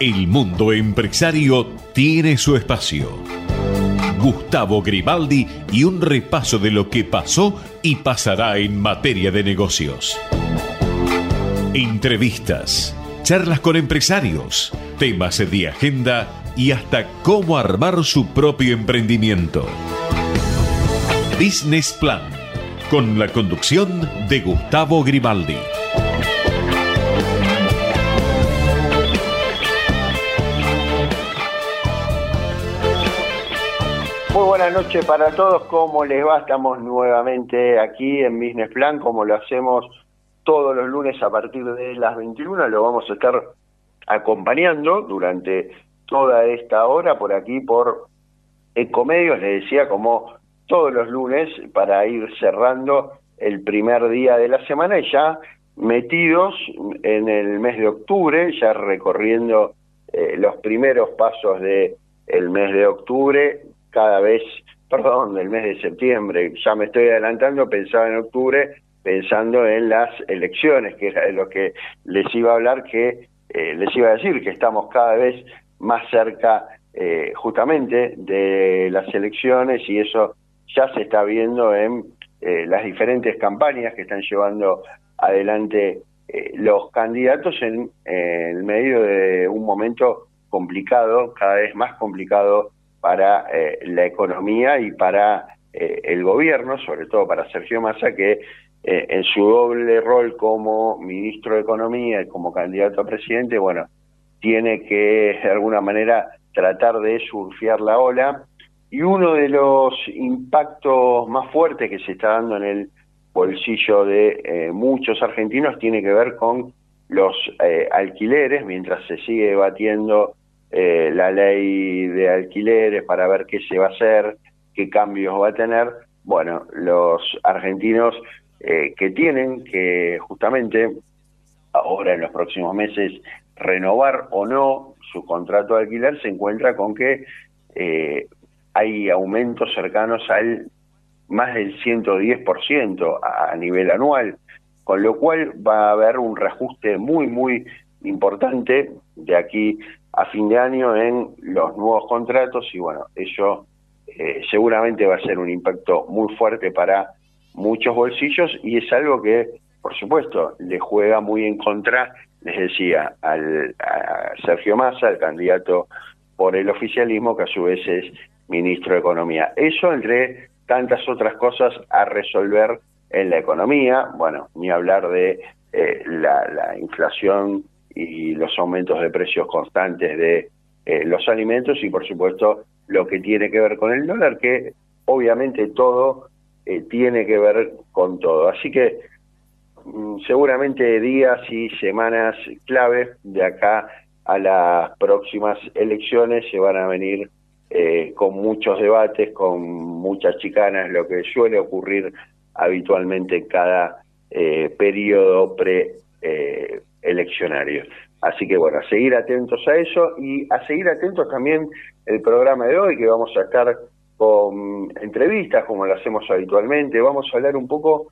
El mundo empresario tiene su espacio. Gustavo Grimaldi y un repaso de lo que pasó y pasará en materia de negocios. Entrevistas, charlas con empresarios, temas de agenda y hasta cómo armar su propio emprendimiento. Business Plan, con la conducción de Gustavo Grimaldi. Buenas noches para todos, ¿cómo les va? Estamos nuevamente aquí en Business Plan, como lo hacemos todos los lunes a partir de las 21, lo vamos a estar acompañando durante toda esta hora por aquí por Ecomedios, les decía, como todos los lunes, para ir cerrando el primer día de la semana y ya metidos en el mes de octubre, ya recorriendo eh, los primeros pasos de el mes de octubre, cada vez, perdón, del mes de septiembre, ya me estoy adelantando, pensaba en octubre, pensando en las elecciones, que era de lo que les iba a hablar, que eh, les iba a decir que estamos cada vez más cerca eh, justamente de las elecciones y eso ya se está viendo en eh, las diferentes campañas que están llevando adelante los candidatos en, en medio de un momento complicado, cada vez más complicado para eh, la economía y para eh, el gobierno, sobre todo para Sergio Massa, que eh, en su doble rol como ministro de Economía y como candidato a presidente, bueno, tiene que de alguna manera tratar de surfear la ola. Y uno de los impactos más fuertes que se está dando en el bolsillo de muchos argentinos tiene que ver con los alquileres, mientras se sigue debatiendo eh, la ley de alquileres para ver qué se va a hacer, qué cambios va a tener. Bueno, los argentinos eh, que tienen que justamente ahora en los próximos meses renovar o no su contrato de alquiler se encuentra con que eh, hay aumentos cercanos al más del 110% a, a nivel anual, con lo cual va a haber un reajuste muy, muy importante de aquí a fin de año en los nuevos contratos y bueno, eso eh, seguramente va a ser un impacto muy fuerte para muchos bolsillos y es algo que, por supuesto, le juega muy en contra, les decía, al, a Sergio Massa, el candidato por el oficialismo, que a su vez es ministro de Economía. Eso entre tantas otras cosas a resolver en la economía, bueno, ni hablar de eh, la, la inflación y los aumentos de precios constantes de eh, los alimentos y por supuesto lo que tiene que ver con el dólar, que obviamente todo eh, tiene que ver con todo. Así que mm, seguramente días y semanas clave de acá a las próximas elecciones se van a venir eh, con muchos debates, con muchas chicanas, lo que suele ocurrir habitualmente en cada periodo pre eleccionarios. Así que bueno, a seguir atentos a eso y a seguir atentos también el programa de hoy, que vamos a estar con entrevistas como lo hacemos habitualmente. Vamos a hablar un poco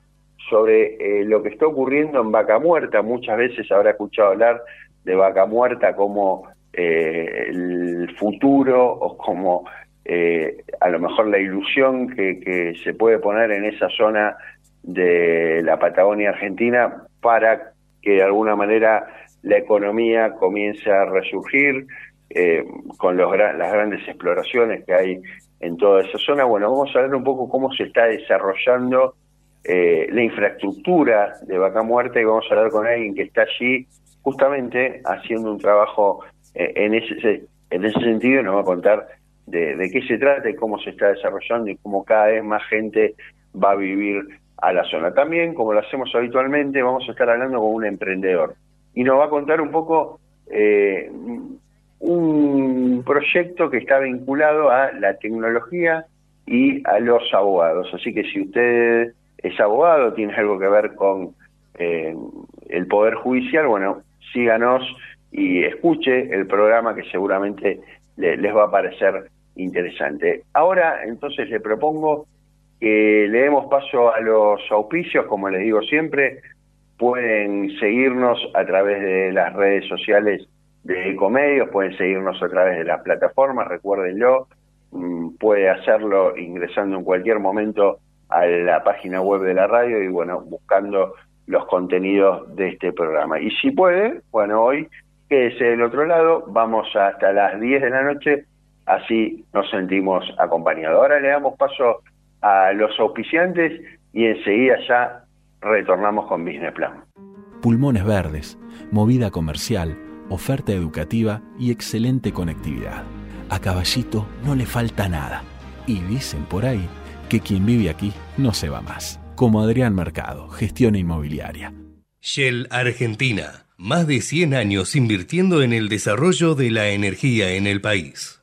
sobre eh, lo que está ocurriendo en Vaca Muerta. Muchas veces habrá escuchado hablar de Vaca Muerta como eh, el futuro o como eh, a lo mejor la ilusión que, que se puede poner en esa zona de la Patagonia Argentina para que de alguna manera la economía comience a resurgir eh, con los, las grandes exploraciones que hay en toda esa zona. Bueno, vamos a ver un poco cómo se está desarrollando eh, la infraestructura de Vaca Muerta y vamos a hablar con alguien que está allí justamente haciendo un trabajo eh, en, ese, en ese sentido y nos va a contar de, de qué se trata y cómo se está desarrollando y cómo cada vez más gente va a vivir a la zona. También, como lo hacemos habitualmente, vamos a estar hablando con un emprendedor y nos va a contar un poco eh, un proyecto que está vinculado a la tecnología y a los abogados. Así que si usted es abogado, tiene algo que ver con eh, el Poder Judicial, bueno, síganos y escuche el programa que seguramente les va a parecer interesante. Ahora, entonces, le propongo que le demos paso a los auspicios, como les digo siempre, pueden seguirnos a través de las redes sociales de Ecomedios, pueden seguirnos a través de las plataformas, recuérdenlo, mm, puede hacerlo ingresando en cualquier momento a la página web de la radio y bueno, buscando los contenidos de este programa. Y si puede, bueno, hoy quédese del otro lado, vamos hasta las 10 de la noche, así nos sentimos acompañados. Ahora le damos paso a los auspiciantes y enseguida ya retornamos con Business Plan. Pulmones verdes, movida comercial, oferta educativa y excelente conectividad. A Caballito no le falta nada. Y dicen por ahí que quien vive aquí no se va más. Como Adrián Mercado, gestión inmobiliaria. Shell Argentina. Más de 100 años invirtiendo en el desarrollo de la energía en el país.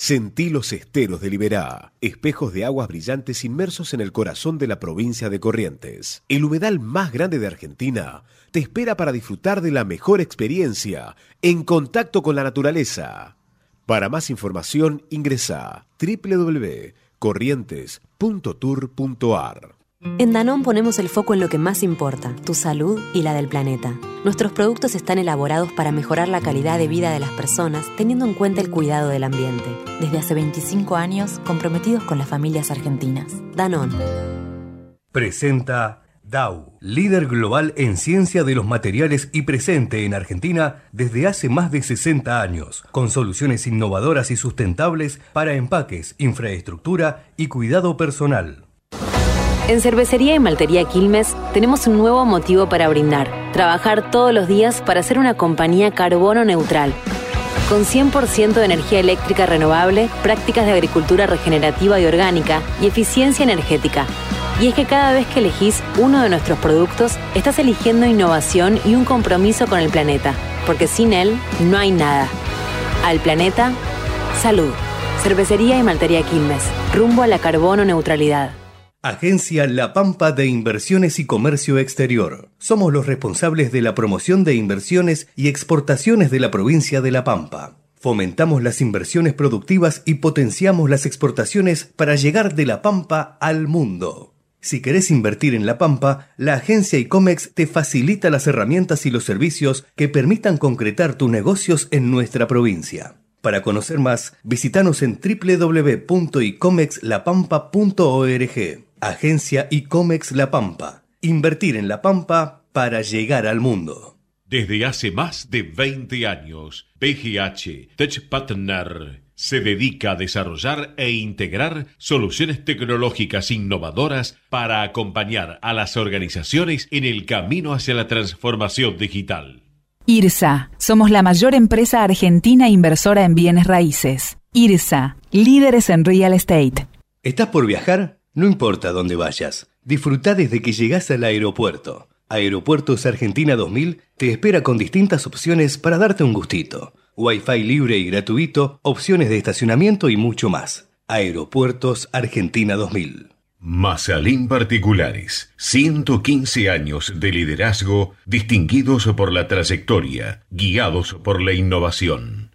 Sentí los esteros de Liberá, espejos de aguas brillantes inmersos en el corazón de la provincia de Corrientes. El humedal más grande de Argentina te espera para disfrutar de la mejor experiencia en contacto con la naturaleza. Para más información ingresa www.corrientes.tour.ar. En Danón ponemos el foco en lo que más importa, tu salud y la del planeta. Nuestros productos están elaborados para mejorar la calidad de vida de las personas, teniendo en cuenta el cuidado del ambiente. Desde hace 25 años, comprometidos con las familias argentinas. Danón. Presenta Dow, líder global en ciencia de los materiales y presente en Argentina desde hace más de 60 años, con soluciones innovadoras y sustentables para empaques, infraestructura y cuidado personal. En Cervecería y Maltería Quilmes tenemos un nuevo motivo para brindar. Trabajar todos los días para ser una compañía carbono neutral. Con 100% de energía eléctrica renovable, prácticas de agricultura regenerativa y orgánica y eficiencia energética. Y es que cada vez que elegís uno de nuestros productos, estás eligiendo innovación y un compromiso con el planeta. Porque sin él no hay nada. Al planeta, salud. Cervecería y Maltería Quilmes. Rumbo a la carbono neutralidad. Agencia La Pampa de Inversiones y Comercio Exterior. Somos los responsables de la promoción de inversiones y exportaciones de la provincia de La Pampa. Fomentamos las inversiones productivas y potenciamos las exportaciones para llegar de La Pampa al mundo. Si querés invertir en La Pampa, la agencia ICOMEX te facilita las herramientas y los servicios que permitan concretar tus negocios en nuestra provincia. Para conocer más, visitanos en www.icomexlapampa.org. Agencia ICOMEX La Pampa. Invertir en La Pampa para llegar al mundo. Desde hace más de 20 años, PGH Tech Partner se dedica a desarrollar e integrar soluciones tecnológicas innovadoras para acompañar a las organizaciones en el camino hacia la transformación digital. IRSA, somos la mayor empresa argentina inversora en bienes raíces. IRSA, líderes en real estate. ¿Estás por viajar? No importa dónde vayas, disfruta desde que llegas al aeropuerto. Aeropuertos Argentina 2000 te espera con distintas opciones para darte un gustito. Wi-Fi libre y gratuito, opciones de estacionamiento y mucho más. Aeropuertos Argentina 2000. Mazalín Particulares. 115 años de liderazgo distinguidos por la trayectoria, guiados por la innovación.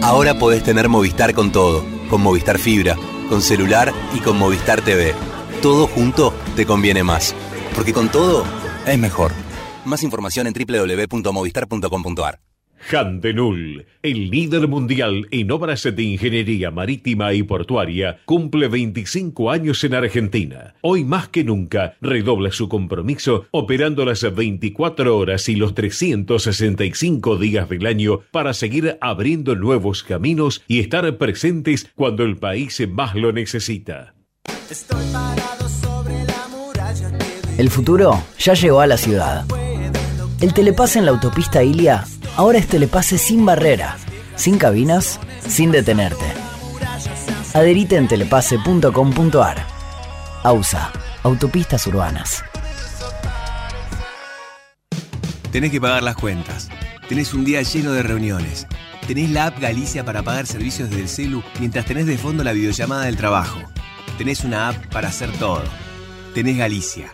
Ahora podés tener Movistar con todo, con Movistar Fibra con celular y con Movistar TV. Todo junto te conviene más. Porque con todo es mejor. Más información en www.movistar.com.ar. Handenul, el líder mundial en obras de ingeniería marítima y portuaria, cumple 25 años en Argentina. Hoy más que nunca redobla su compromiso operando las 24 horas y los 365 días del año para seguir abriendo nuevos caminos y estar presentes cuando el país más lo necesita. El futuro ya llegó a la ciudad. El telepase en la autopista Ilia ahora es telepase sin barrera, sin cabinas, sin detenerte. Adherite en telepase.com.ar. AUSA, Autopistas Urbanas. Tenés que pagar las cuentas. Tenés un día lleno de reuniones. Tenés la app Galicia para pagar servicios desde el celu mientras tenés de fondo la videollamada del trabajo. Tenés una app para hacer todo. Tenés Galicia.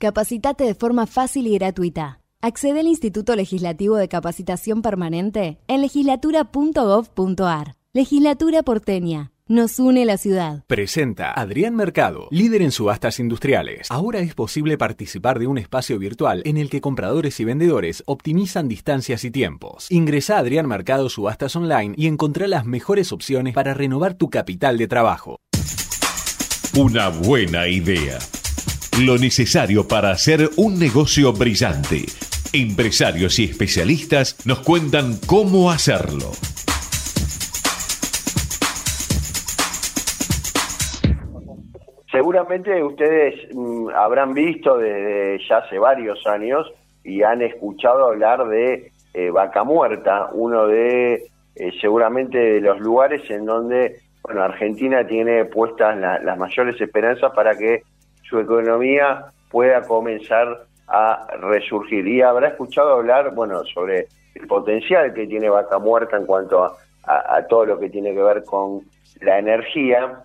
Capacitate de forma fácil y gratuita. Accede al Instituto Legislativo de Capacitación Permanente en legislatura.gov.ar. Legislatura porteña. Nos une la ciudad. Presenta Adrián Mercado, líder en subastas industriales. Ahora es posible participar de un espacio virtual en el que compradores y vendedores optimizan distancias y tiempos. Ingresa a Adrián Mercado Subastas Online y encontrá las mejores opciones para renovar tu capital de trabajo. Una buena idea. Lo necesario para hacer un negocio brillante. Empresarios y especialistas nos cuentan cómo hacerlo. Seguramente ustedes mm, habrán visto desde ya hace varios años y han escuchado hablar de eh, Vaca Muerta, uno de eh, seguramente de los lugares en donde bueno Argentina tiene puestas las mayores esperanzas para que su economía pueda comenzar a resurgir. Y habrá escuchado hablar, bueno, sobre el potencial que tiene Vaca Muerta en cuanto a, todo lo que tiene que ver con la energía.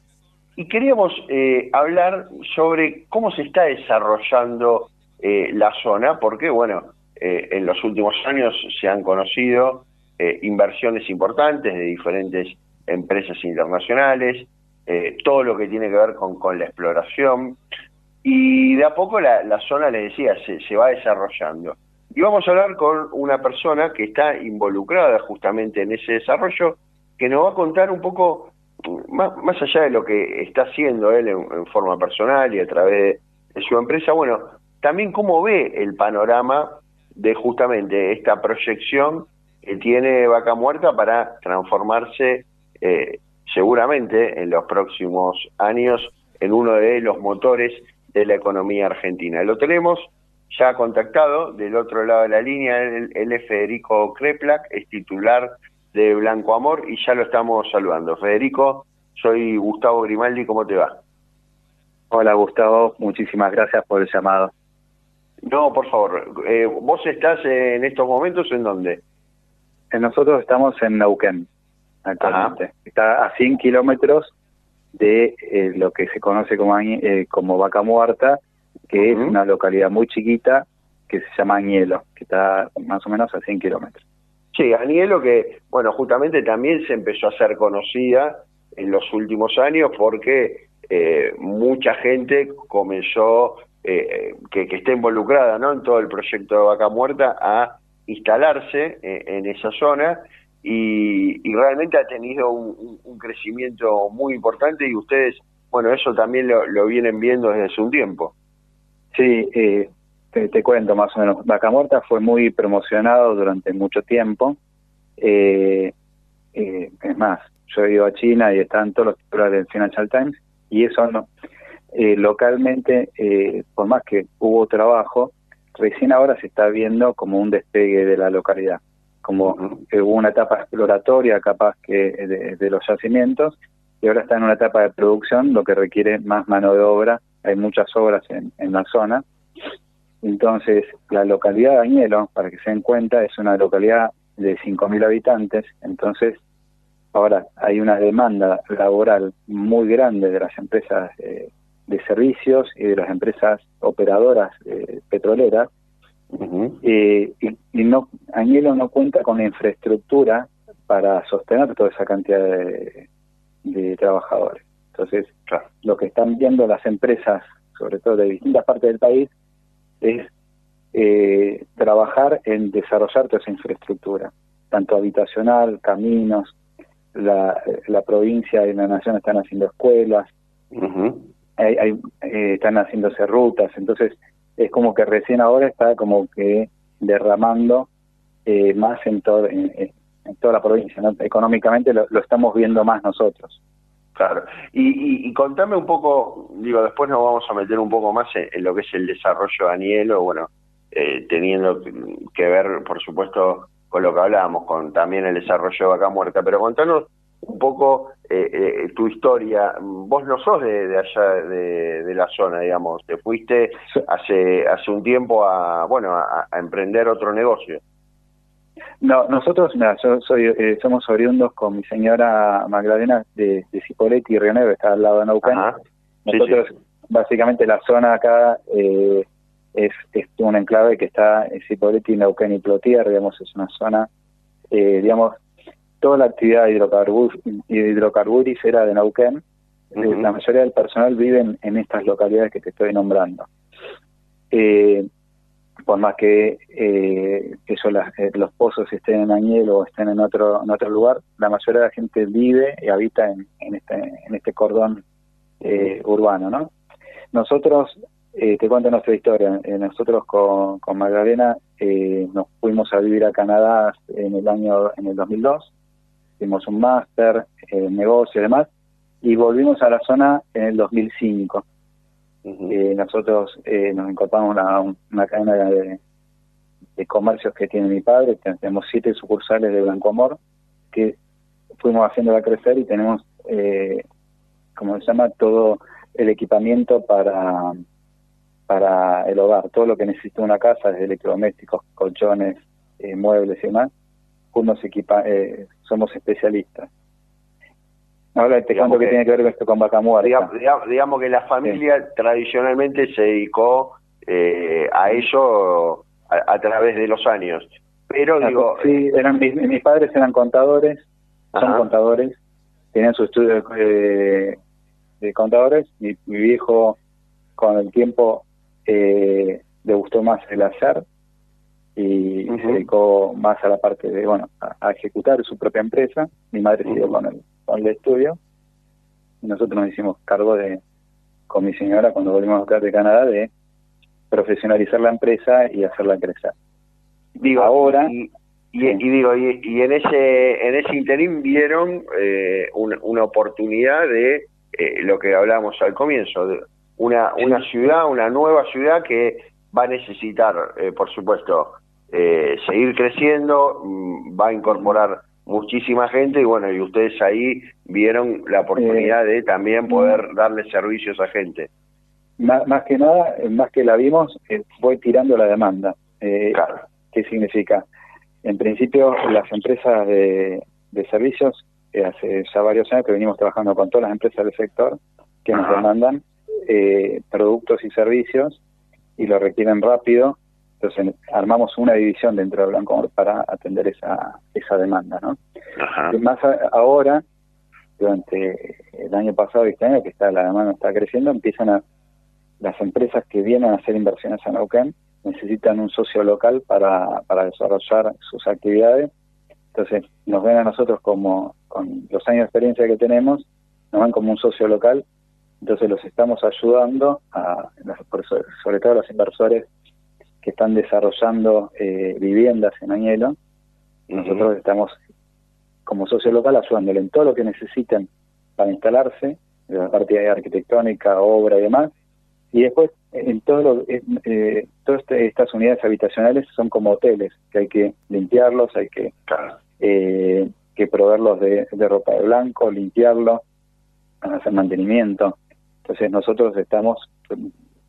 Y queríamos eh, hablar sobre cómo se está desarrollando eh, la zona, porque, bueno, eh, en los últimos años se han conocido inversiones importantes de diferentes empresas internacionales, todo lo que tiene que ver con la exploración, y de a poco la, zona, le decía, se, va desarrollando. Y vamos a hablar con una persona que está involucrada justamente en ese desarrollo, que nos va a contar un poco, más, allá de lo que está haciendo él en, forma personal y a través de, su empresa, bueno, también cómo ve el panorama de justamente esta proyección que tiene Vaca Muerta para transformarse eh, seguramente en los próximos años en uno de los motores de la economía argentina. Lo tenemos ya contactado del otro lado de la línea, él, es Federico Kreplak, es titular de Blanco Amor y ya lo estamos saludando. Federico, soy Gustavo Grimaldi, ¿cómo te va? Hola Gustavo, muchísimas gracias por el llamado. No, por favor, eh, ¿vos estás en estos momentos en dónde? Nosotros estamos en Neuquén, actualmente. Está a 100 kilómetros de eh, lo que se conoce como, eh, como Vaca Muerta, que es una localidad muy chiquita que se llama Añelo, que está más o menos a 100 kilómetros. Sí, Añelo que, bueno, justamente también se empezó a hacer conocida en los últimos años porque eh, mucha gente comenzó, que, que está involucrada ¿no? en todo el proyecto de Vaca Muerta, a instalarse en esa zona y, realmente ha tenido un, crecimiento muy importante y ustedes, bueno, eso también lo, vienen viendo desde hace un tiempo. Sí, eh, te, cuento más o menos. Vaca Muerta fue muy promocionado durante mucho tiempo. Eh, eh, es más, yo he ido a China y están todos los titulares del Financial Times y eso no. localmente, por más que hubo trabajo, recién ahora se está viendo como un despegue de la localidad como hubo una etapa exploratoria capaz que de, los yacimientos y ahora está en una etapa de producción, lo que requiere más mano de obra. Hay muchas obras en, la zona. Entonces, la localidad de Añelo, para que se den cuenta, es una localidad de 5.000 habitantes. Entonces, ahora hay una demanda laboral muy grande de las empresas eh, de servicios y de las empresas operadoras eh, petroleras eh, y, no, Añelo no cuenta con infraestructura para sostener toda esa cantidad de, trabajadores. Entonces, lo que están viendo las empresas, sobre todo de distintas partes del país, es eh, trabajar en desarrollar toda esa infraestructura, tanto habitacional, caminos, la, provincia y la nación están haciendo escuelas, hay, eh, están haciéndose rutas, entonces es como que recién ahora está como que derramando eh, más en, todo, en, toda la provincia. Económicamente lo, estamos viendo más nosotros. Claro. Y, y, contame un poco, digo, después nos vamos a meter un poco más en, lo que es el desarrollo de Anielo, bueno, eh, teniendo que ver, por supuesto, con lo que hablábamos, con también el desarrollo de Vaca Muerta. Pero contanos un poco eh, eh, tu historia. Vos no sos de, allá, de, la zona, digamos. Te fuiste hace hace un tiempo a bueno a, emprender otro negocio. No, nosotros, mira, yo soy, eh, somos oriundos con mi señora Magdalena de, de Cipolletti y Río Negro, está al lado de Neuquén. Nosotros, básicamente, la zona acá eh, es, es un enclave que está en Cipolletti, Neuquén y Plotier, digamos, es una zona, eh, digamos, toda la actividad hidrocarburífera de Neuquén, eh, la mayoría del personal vive en, estas localidades que te estoy nombrando. Eh, por más que eh, eso eh, los pozos estén en Añel o estén en otro en otro lugar, la mayoría de la gente vive y habita en, en este en este cordón urbano, ¿no? Nosotros te cuento nuestra historia. nosotros con, con Magdalena nos fuimos a vivir a Canadá en el año en el 2002 hicimos un máster, eh, negocio y demás, y volvimos a la zona en el 2005. Eh, nosotros eh, nos incorporamos a una, cadena de, comercios que tiene mi padre, tenemos siete sucursales de Blanco Amor, que fuimos haciéndola crecer y tenemos, eh, como se llama, todo el equipamiento para para el hogar, todo lo que necesita una casa, desde electrodomésticos, colchones, eh, muebles y demás, unos equipa, eh, somos especialistas. Ahora te cuento que, tiene que ver con esto con vaca muerta. Digamos, que la familia tradicionalmente se dedicó eh, a eso a, través de los años. Pero digo... Sí, eran, mis, padres eran contadores, son contadores, tenían su estudio de, contadores. Mi, mi, viejo con el tiempo eh, le gustó más el hacer y se dedicó más a la parte de, bueno, a, ejecutar su propia empresa. Mi madre siguió con el, con el estudio. Y nosotros nos hicimos cargo de, con mi señora, cuando volvimos a estar de Canadá, de profesionalizar la empresa y hacerla crecer. Digo, ahora... Y, digo, y, en ese en ese interín vieron eh, una, oportunidad de eh, lo que hablábamos al comienzo, de una, una ciudad, una nueva ciudad que va a necesitar, eh, por supuesto, eh, seguir creciendo, mm, va a incorporar muchísima gente y bueno, y ustedes ahí vieron la oportunidad de también poder darle servicios a gente. Más, que nada, eh, más que la vimos, eh, fue tirando la demanda. Eh, ¿Qué significa? En principio, las empresas de, servicios, hace ya varios años que venimos trabajando con todas las empresas del sector que nos demandan productos y servicios y lo requieren rápido entonces armamos una división dentro de Blanco para atender esa, esa demanda, ¿no? más ahora, durante el año pasado y este año, que está la demanda está creciendo, empiezan a las empresas que vienen a hacer inversiones en Neuquén necesitan un socio local para, para desarrollar sus actividades. Entonces nos ven a nosotros como, con los años de experiencia que tenemos, nos ven como un socio local, entonces los estamos ayudando, a, sobre todo a los inversores que están desarrollando eh, viviendas en Añelo. Nosotros estamos como socio local ayudándole en todo lo que necesiten para instalarse, de la parte arquitectónica, obra y demás. Y después, en todo lo, eh, todas este, estas unidades habitacionales son como hoteles, que hay que limpiarlos, hay que, eh, que proveerlos de, ropa de blanco, limpiarlos, hacer mantenimiento. Entonces nosotros estamos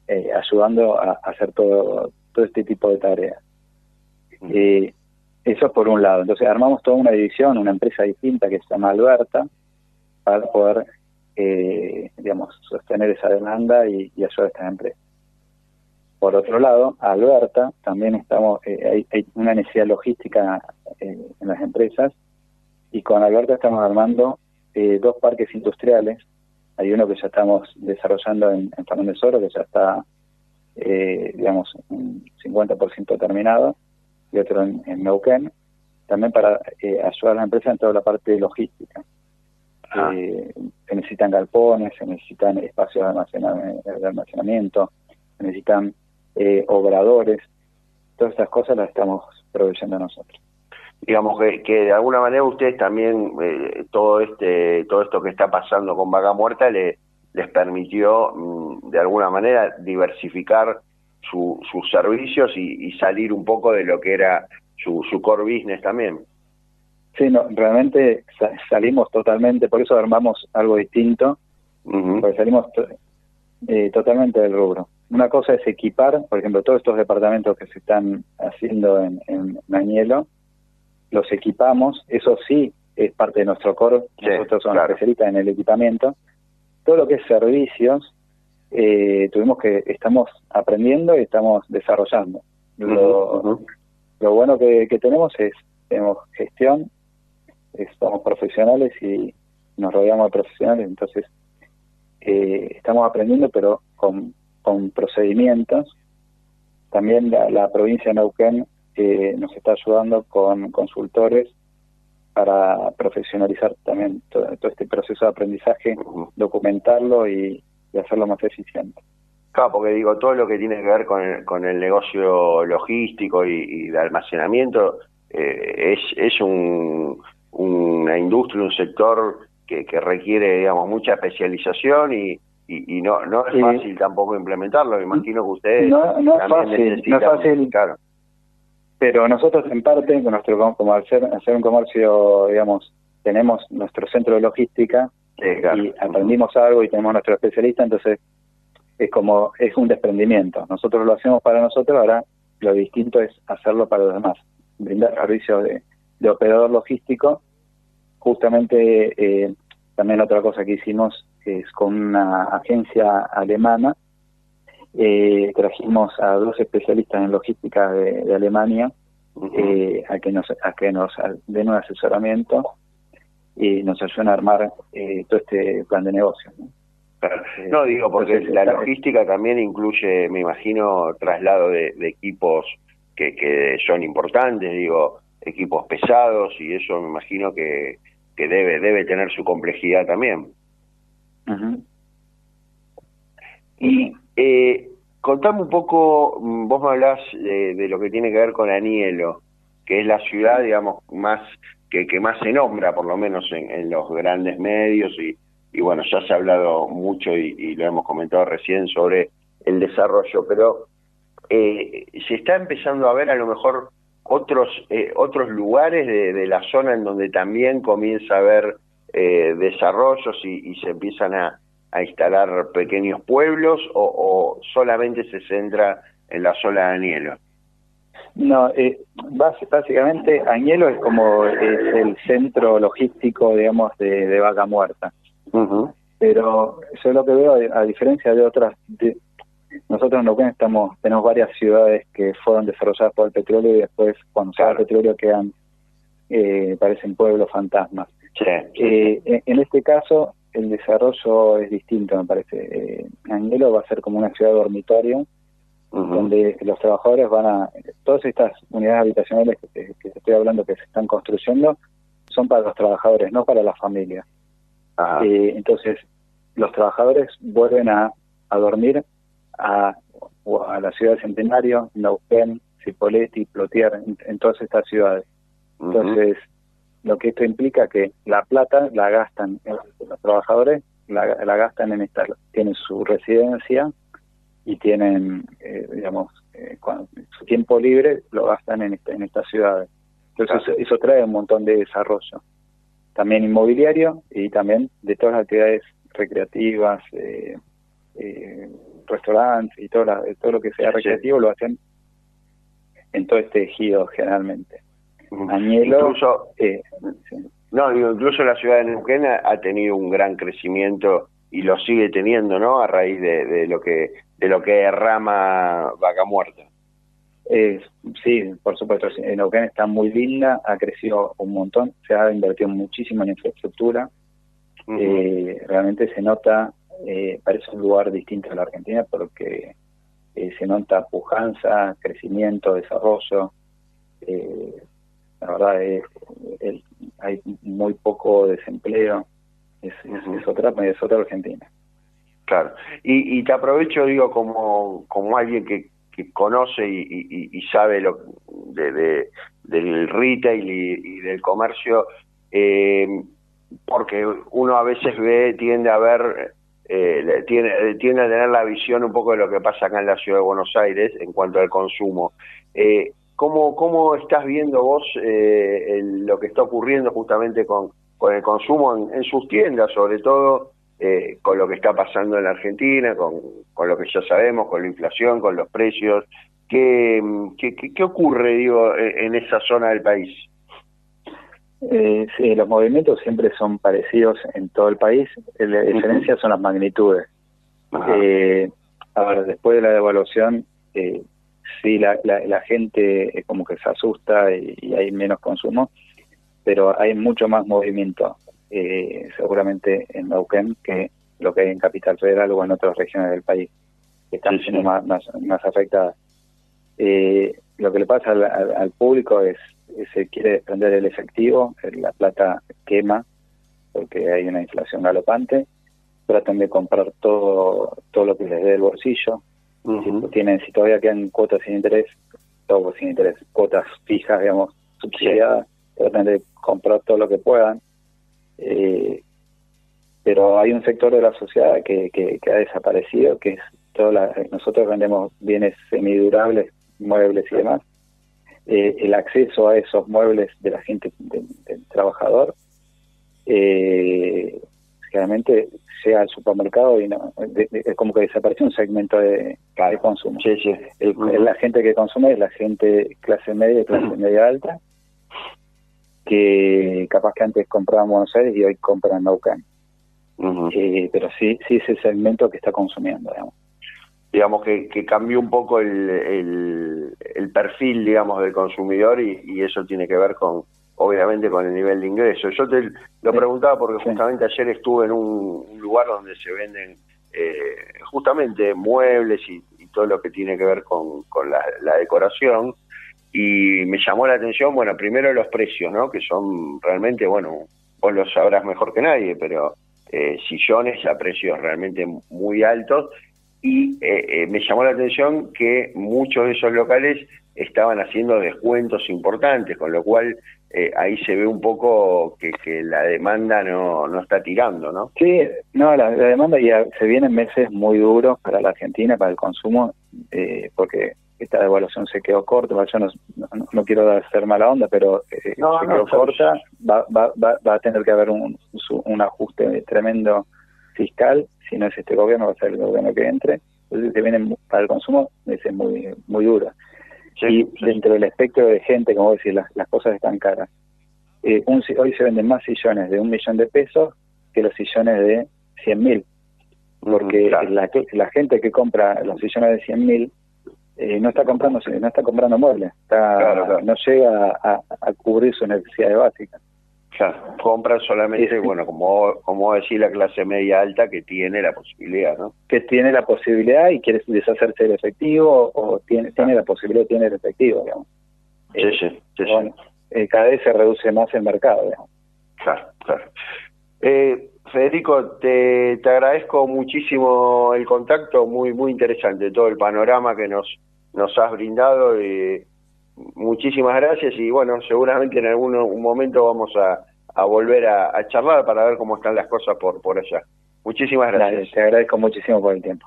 eh, ayudando a hacer todo, todo este tipo de tareas. Eh, eso por un lado. Entonces armamos toda una división, una empresa distinta que se llama Alberta, para poder, eh, digamos, sostener esa demanda y, ayudar a estas empresas. Por otro lado, Alberta también estamos, eh, hay, una necesidad logística en las empresas y con Alberta estamos armando dos parques industriales. Hay uno que ya estamos desarrollando en, en Fernández Oro, que ya está eh, digamos, un 50% terminado y otro en, en Neuquén, también para eh, ayudar a la empresa en toda la parte logística. Ah. Eh, se necesitan galpones, se necesitan espacios de, almacenamiento, se necesitan eh, obradores, todas estas cosas las estamos proveyendo nosotros digamos que, que de alguna manera ustedes también eh, todo este todo esto que está pasando con Vaca Muerta le les permitió mm, de alguna manera diversificar sus servicios y, salir un poco de lo que era su, su core business también. Sí, no, realmente salimos totalmente, por eso armamos algo distinto, porque salimos eh, totalmente del rubro. Una cosa es equipar, por ejemplo, todos estos departamentos que se están haciendo en, en los equipamos, eso sí es parte de nuestro core, nosotros somos especialistas en el equipamiento. Todo lo que es servicios, eh, tuvimos que, estamos aprendiendo y estamos desarrollando. lo, bueno que, tenemos es, tenemos gestión, somos profesionales y nos rodeamos de profesionales, entonces eh, estamos aprendiendo, pero con, con procedimientos. También la, provincia de Neuquén eh, nos está ayudando con consultores para profesionalizar también todo, este proceso de aprendizaje, documentarlo y, hacerlo más eficiente. Claro, porque digo, todo lo que tiene que ver con el, con el negocio logístico y, de almacenamiento eh, es, es un, una industria, un sector que, que requiere, digamos, mucha especialización y, y, no no es fácil tampoco implementarlo. Me imagino que ustedes no, no es fácil, no es fácil. Claro. Pero nosotros en parte, con nuestro como hacer, hacer un comercio, digamos, tenemos nuestro centro de logística y aprendimos algo y tenemos nuestro especialista, entonces es como es un desprendimiento. Nosotros lo hacemos para nosotros, ahora lo distinto es hacerlo para los demás, brindar servicios de, de operador logístico. Justamente eh, también otra cosa que hicimos es con una agencia alemana, eh, trajimos a dos especialistas en logística de, Alemania eh, a que nos a que nos den un asesoramiento y nos ayuden a armar todo este plan de negocio. ¿no? digo, porque la logística también incluye, me imagino, traslado de, equipos que, que son importantes, digo, equipos pesados y eso me imagino que, que debe, debe tener su complejidad también. Y eh, contame un poco, mm, vos me hablás de, lo que tiene que ver con Anielo, que es la ciudad, digamos, más que, que más se nombra, por lo menos en, los grandes medios, y, y, bueno, ya se ha hablado mucho y, lo hemos comentado recién sobre el desarrollo, pero eh, se está empezando a ver a lo mejor otros eh, otros lugares de, la zona en donde también comienza a haber eh, desarrollos y, se empiezan a, instalar pequeños pueblos o, solamente se centra en la zona de Añelo? No, eh, básicamente Añelo es como es el centro logístico, digamos, de, Vaca Muerta. Pero es lo que veo, a, diferencia de otras nosotros en Neuquén estamos, tenemos varias ciudades que fueron desarrolladas por el petróleo y después cuando se el petróleo quedan, eh, parecen pueblos fantasmas. Eh, en este caso el desarrollo es distinto, me parece. Eh, Angelo va a ser como una ciudad dormitorio donde los trabajadores van a, todas estas unidades habitacionales que, que estoy hablando que se están construyendo son para los trabajadores, no para la familia. Eh, entonces, los trabajadores vuelven a, a dormir a, a la ciudad de Centenario, Neuquén, Cipolletti, Plotier, en, todas estas ciudades. Entonces, lo que esto implica que la plata la gastan los trabajadores, la, gastan en esta, tienen su residencia y tienen, eh, digamos, eh, su tiempo libre lo gastan en, en estas ciudades. Entonces, eso, trae un montón de desarrollo. También inmobiliario y también de todas las actividades recreativas, eh, eh, restaurantes y todo, todo lo que sea recreativo lo hacen en todo este ejido generalmente. incluso, eh, no, incluso la ciudad de Neuquén ha, tenido un gran crecimiento y lo sigue teniendo, ¿no? A raíz de, lo que de lo que derrama Vaca Muerta. Eh, sí, por supuesto. Neuquén está muy linda, ha crecido un montón, se ha invertido muchísimo en infraestructura. eh, realmente se nota eh, parece un lugar distinto a la Argentina porque eh, se nota pujanza, crecimiento, desarrollo. Eh, la verdad es, hay muy poco desempleo. Es, es, otra, es otra Argentina. Claro. Y, te aprovecho, digo, como, como alguien que, que conoce y, sabe lo de, del retail y, del comercio, porque uno a veces ve, tiende a ver eh, tiene a tener la visión un poco de lo que pasa acá en la ciudad de Buenos Aires en cuanto al consumo. Eh, ¿cómo, cómo estás viendo vos eh, lo que está ocurriendo justamente con, con el consumo en, sus tiendas, sobre todo eh, con lo que está pasando en la Argentina, con, con lo que ya sabemos, con la inflación, con los precios? ¿Qué, qué, qué ocurre, digo, en esa zona del país? Eh, sí, los movimientos siempre son parecidos en todo el país. La diferencia son las magnitudes. Eh, ahora, después de la devaluación, eh, sí, la, la, gente como que se asusta y, hay menos consumo, pero hay mucho más movimiento, eh, seguramente en Neuquén, que lo que hay en Capital Federal o en otras regiones del país, que están siendo más, más, más afectadas. Eh, lo que le pasa al público es se quiere desprender el efectivo, la plata quema porque hay una inflación galopante, tratan de comprar todo todo lo que les dé el bolsillo, si tienen si todavía quedan cuotas sin interés, todo sin interés, cuotas fijas, digamos, subsidiadas, tratan de comprar todo lo que puedan. Eh, pero hay un sector de la sociedad que, que, ha desaparecido, que es toda nosotros vendemos bienes semidurables, muebles y demás, eh, el acceso a esos muebles de la gente, del, trabajador, eh, realmente llega al supermercado y no, es como que desapareció un segmento de, consumo. la gente que consume es la gente clase media y clase media alta, que capaz que antes compraban Buenos Aires y hoy compran Naucan. Eh, pero sí, sí ese segmento que está consumiendo, digamos. Digamos que, que cambió un poco el, el, perfil, digamos, del consumidor y, eso tiene que ver con, obviamente, con el nivel de ingreso. Yo te lo preguntaba porque justamente ayer estuve en un, lugar donde se venden eh, justamente muebles y, todo lo que tiene que ver con, con la, decoración y me llamó la atención, bueno, primero los precios, ¿no? Que son realmente, bueno, vos lo sabrás mejor que nadie, pero eh, sillones a precios realmente muy altos y eh, eh, me llamó la atención que muchos de esos locales estaban haciendo descuentos importantes, con lo cual ahí se ve un poco que, que la demanda no, no está tirando, ¿no? Sí, no, la, demanda ya se vienen meses muy duros para la Argentina, para el consumo, porque esta devaluación se quedó corta, yo no, no, quiero hacer mala onda, pero se quedó corta, va, va, va, va, a tener que haber un, un ajuste tremendo fiscal si no es este gobierno, va a ser el gobierno que entre. Entonces se viene para el consumo, es muy, muy dura. y dentro del espectro de gente, como decir, las, las cosas están caras. Eh, hoy se venden más sillones de un millón de pesos que los sillones de 100 mil. Porque la, la gente que compra los sillones de 100 mil eh, no está comprando no está comprando muebles, está, no llega a, a, cubrir sus necesidades básicas. Claro, compran solamente, bueno, como, como decir la clase media alta que tiene la posibilidad, ¿no? Que tiene la posibilidad y quiere deshacerse del efectivo o tiene, tiene la posibilidad de tener efectivo, digamos. Sí, sí, sí, bueno, eh, cada vez se reduce más el mercado, digamos. Claro, claro. Eh, Federico, te, te agradezco muchísimo el contacto, muy muy interesante todo el panorama que nos nos has brindado. y muchísimas gracias y bueno, seguramente en algún momento vamos a, a volver a, charlar para ver cómo están las cosas por, por allá. Muchísimas gracias. te agradezco muchísimo por el tiempo.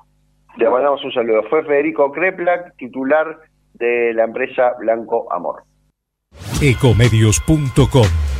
Te mandamos un saludo. Fue Federico Kreplak, titular de la empresa Blanco Amor. Ecomedios.com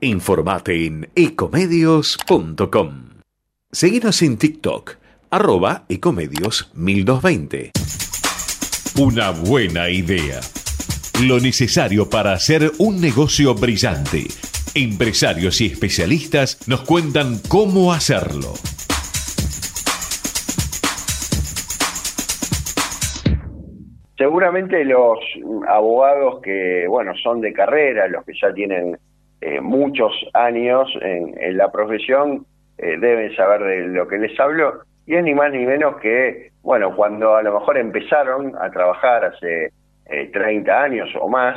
Informate en ecomedios.com. Seguinos en TikTok, arroba ecomedios 1220. Una buena idea. Lo necesario para hacer un negocio brillante. Empresarios y especialistas nos cuentan cómo hacerlo. Seguramente los abogados que, bueno, son de carrera, los que ya tienen eh, muchos años en, la profesión eh, deben saber de lo que les hablo y es ni más ni menos que, bueno, cuando a lo mejor empezaron a trabajar hace 30 años o más,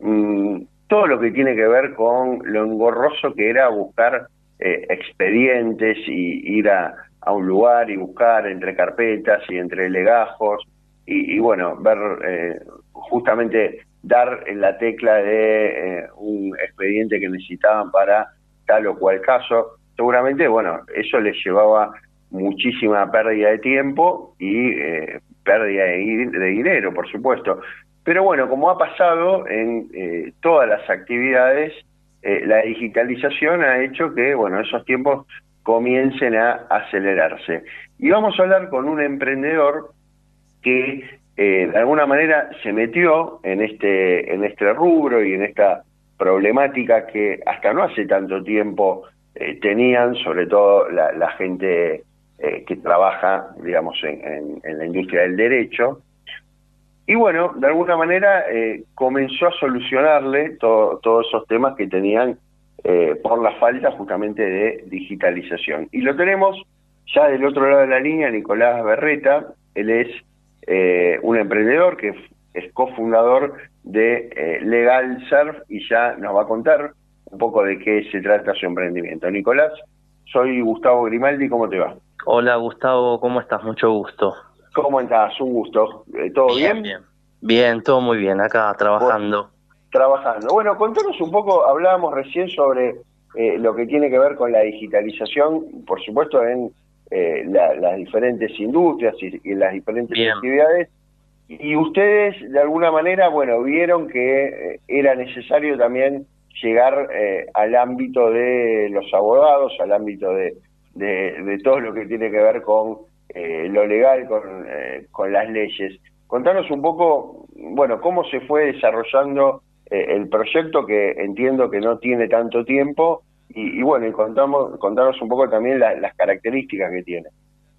mm, todo lo que tiene que ver con lo engorroso que era buscar expedientes y ir a, a un lugar y buscar entre carpetas y entre legajos y, bueno, ver eh, justamente dar en la tecla de eh, un expediente que necesitaban para tal o cual caso. Seguramente, bueno, eso les llevaba muchísima pérdida de tiempo y eh, pérdida de, de, dinero, por supuesto. Pero bueno, como ha pasado en todas las actividades, la digitalización ha hecho que, bueno, esos tiempos comiencen a acelerarse. Y vamos a hablar con un emprendedor que eh, de alguna manera se metió en este, en este rubro y en esta problemática que hasta no hace tanto tiempo eh, tenían, sobre todo la, gente eh, que trabaja, digamos, en, la industria del derecho. Y bueno, de alguna manera comenzó a solucionarle todos esos temas que tenían eh, por la falta justamente de digitalización. Y lo tenemos ya del otro lado de la línea, Nicolás Berreta, él es eh, un emprendedor que es cofundador de eh, Legal Surf y ya nos va a contar un poco de qué se trata su emprendimiento. Nicolás, soy Gustavo Grimaldi, ¿cómo te va? Hola Gustavo, ¿cómo estás? Mucho gusto. ¿Cómo estás? Un gusto. ¿Todo bien? Bien, bien, todo muy bien, acá trabajando trabajando. Bueno, contanos un poco, hablábamos recién sobre eh, lo que tiene que ver con la digitalización, por supuesto, en eh, las diferentes industrias y, las diferentes actividades. Y ustedes, de alguna manera, bueno, vieron que eh, era necesario también llegar al ámbito de los abogados, al ámbito de, de, todo lo que tiene que ver con lo legal, con, con las leyes. Contanos un poco, bueno, cómo se fue desarrollando eh, el proyecto que entiendo que no tiene tanto tiempo y, bueno, y contamos, contanos un poco también las características que tiene.